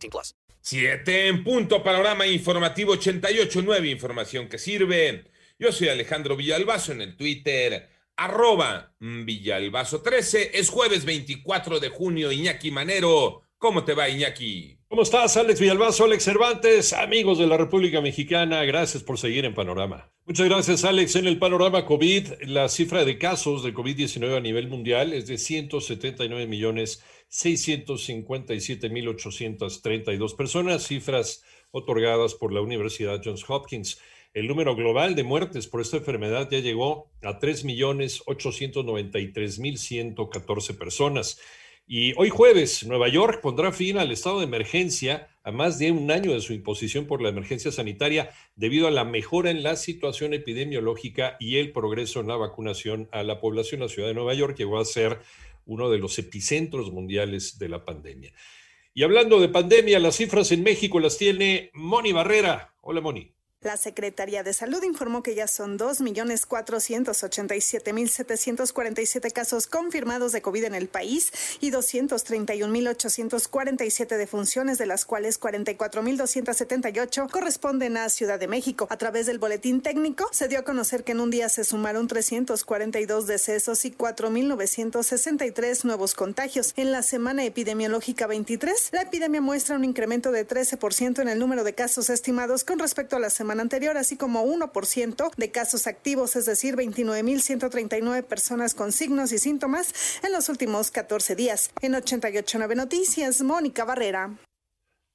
18 plus. Siete en punto. Panorama informativo 88.9. Información que sirve. Yo soy Alejandro Villalbazo en el Twitter. Arroba Villalbazo 13. Es jueves 24 de junio. Iñaki Manero. ¿Cómo te va, Iñaki? ¿Cómo estás, Alex Villalbazo, Alex Cervantes, amigos de la República Mexicana? Gracias por seguir en Panorama. Muchas gracias, Alex. En el panorama COVID, la cifra de casos de COVID-19 a nivel mundial es de 179 millones 657 mil 832 personas, cifras otorgadas por la Universidad Johns Hopkins. El número global de muertes por esta enfermedad ya llegó a 3 millones 893 mil 114 personas. Y hoy jueves, Nueva York pondrá fin al estado de emergencia a más de un año de su imposición por la emergencia sanitaria debido a la mejora en la situación epidemiológica y el progreso en la vacunación a la población. La ciudad de Nueva York llegó a ser uno de los epicentros mundiales de la pandemia. Y hablando de pandemia, las cifras en México las tiene Moni Barrera. Hola, Moni. La Secretaría de Salud informó que ya son 2.487.747 casos confirmados de COVID en el país y 231.847 defunciones, de las cuales 44.278 corresponden a Ciudad de México. A través del boletín técnico se dio a conocer que en un día se sumaron 342 decesos y 4.963 nuevos contagios. En la semana epidemiológica 23, la epidemia muestra un incremento de 13% en el número de casos estimados con respecto a la semana anterior, así como 1% de casos activos, es decir, 29.139 personas con signos y síntomas en los últimos 14 días. En 889 Noticias, Mónica Barrera.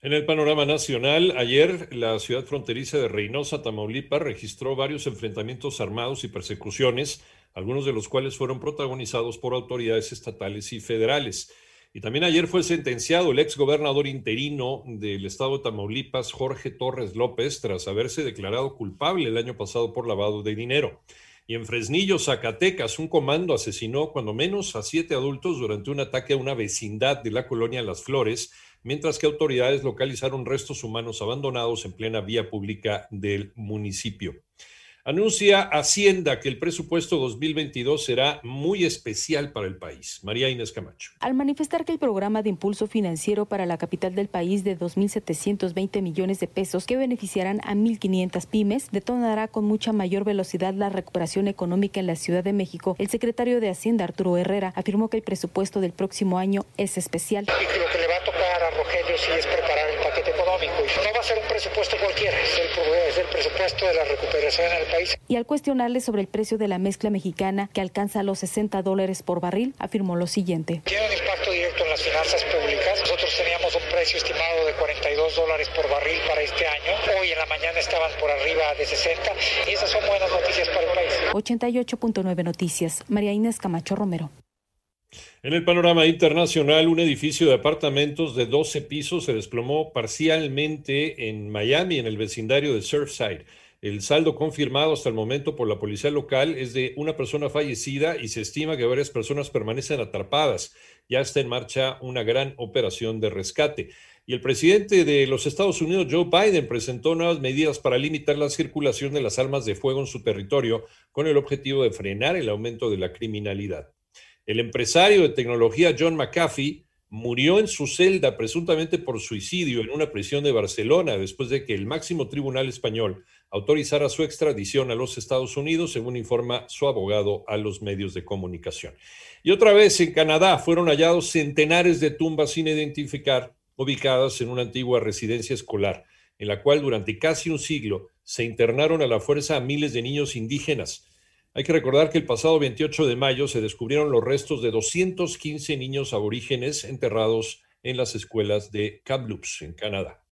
En el panorama nacional, ayer la ciudad fronteriza de Reynosa, Tamaulipas, registró varios enfrentamientos armados y persecuciones, algunos de los cuales fueron protagonizados por autoridades estatales y federales. Y también ayer fue sentenciado el ex gobernador interino del estado de Tamaulipas, Jorge Torres López, tras haberse declarado culpable el año pasado por lavado de dinero. Y en Fresnillo, Zacatecas, un comando asesinó cuando menos a siete adultos durante un ataque a una vecindad de la colonia Las Flores, mientras que autoridades localizaron restos humanos abandonados en plena vía pública del municipio. Anuncia Hacienda que el presupuesto 2022 será muy especial para el país. María Inés Camacho. Al manifestar que el programa de impulso financiero para la capital del país de 2.720 millones de pesos que beneficiarán a 1.500 pymes detonará con mucha mayor velocidad la recuperación económica en la Ciudad de México, el secretario de Hacienda, Arturo Herrera, afirmó que el presupuesto del próximo año es especial. Y lo que le va a tocar a Rogelio sí es preparar el paquete económico. Y no va a ser un presupuesto cualquiera, es el, es el presupuesto de la recuperación en el país. Y al cuestionarle sobre el precio de la mezcla mexicana, que alcanza los 60 dólares por barril, afirmó lo siguiente. Tiene un impacto directo en las finanzas públicas. Nosotros teníamos un precio estimado de 42 dólares por barril para este año. Hoy en la mañana estaban por arriba de 60 y esas son buenas noticias para el país. 88.9 Noticias. María Inés Camacho Romero. En el panorama internacional, un edificio de apartamentos de 12 pisos se desplomó parcialmente en Miami, en el vecindario de Surfside. El saldo confirmado hasta el momento por la policía local es de una persona fallecida y se estima que varias personas permanecen atrapadas. Ya está en marcha una gran operación de rescate. Y el presidente de los Estados Unidos, Joe Biden, presentó nuevas medidas para limitar la circulación de las armas de fuego en su territorio con el objetivo de frenar el aumento de la criminalidad. El empresario de tecnología John McAfee murió en su celda presuntamente por suicidio en una prisión de Barcelona después de que el máximo tribunal español autorizara su extradición a los Estados Unidos, según informa su abogado a los medios de comunicación. Y otra vez en Canadá fueron hallados centenares de tumbas sin identificar ubicadas en una antigua residencia escolar, en la cual durante casi un siglo se internaron a la fuerza a miles de niños indígenas hay que recordar que el pasado 28 de mayo se descubrieron los restos de 215 niños aborígenes enterrados en las escuelas de Kamloops, en Canadá.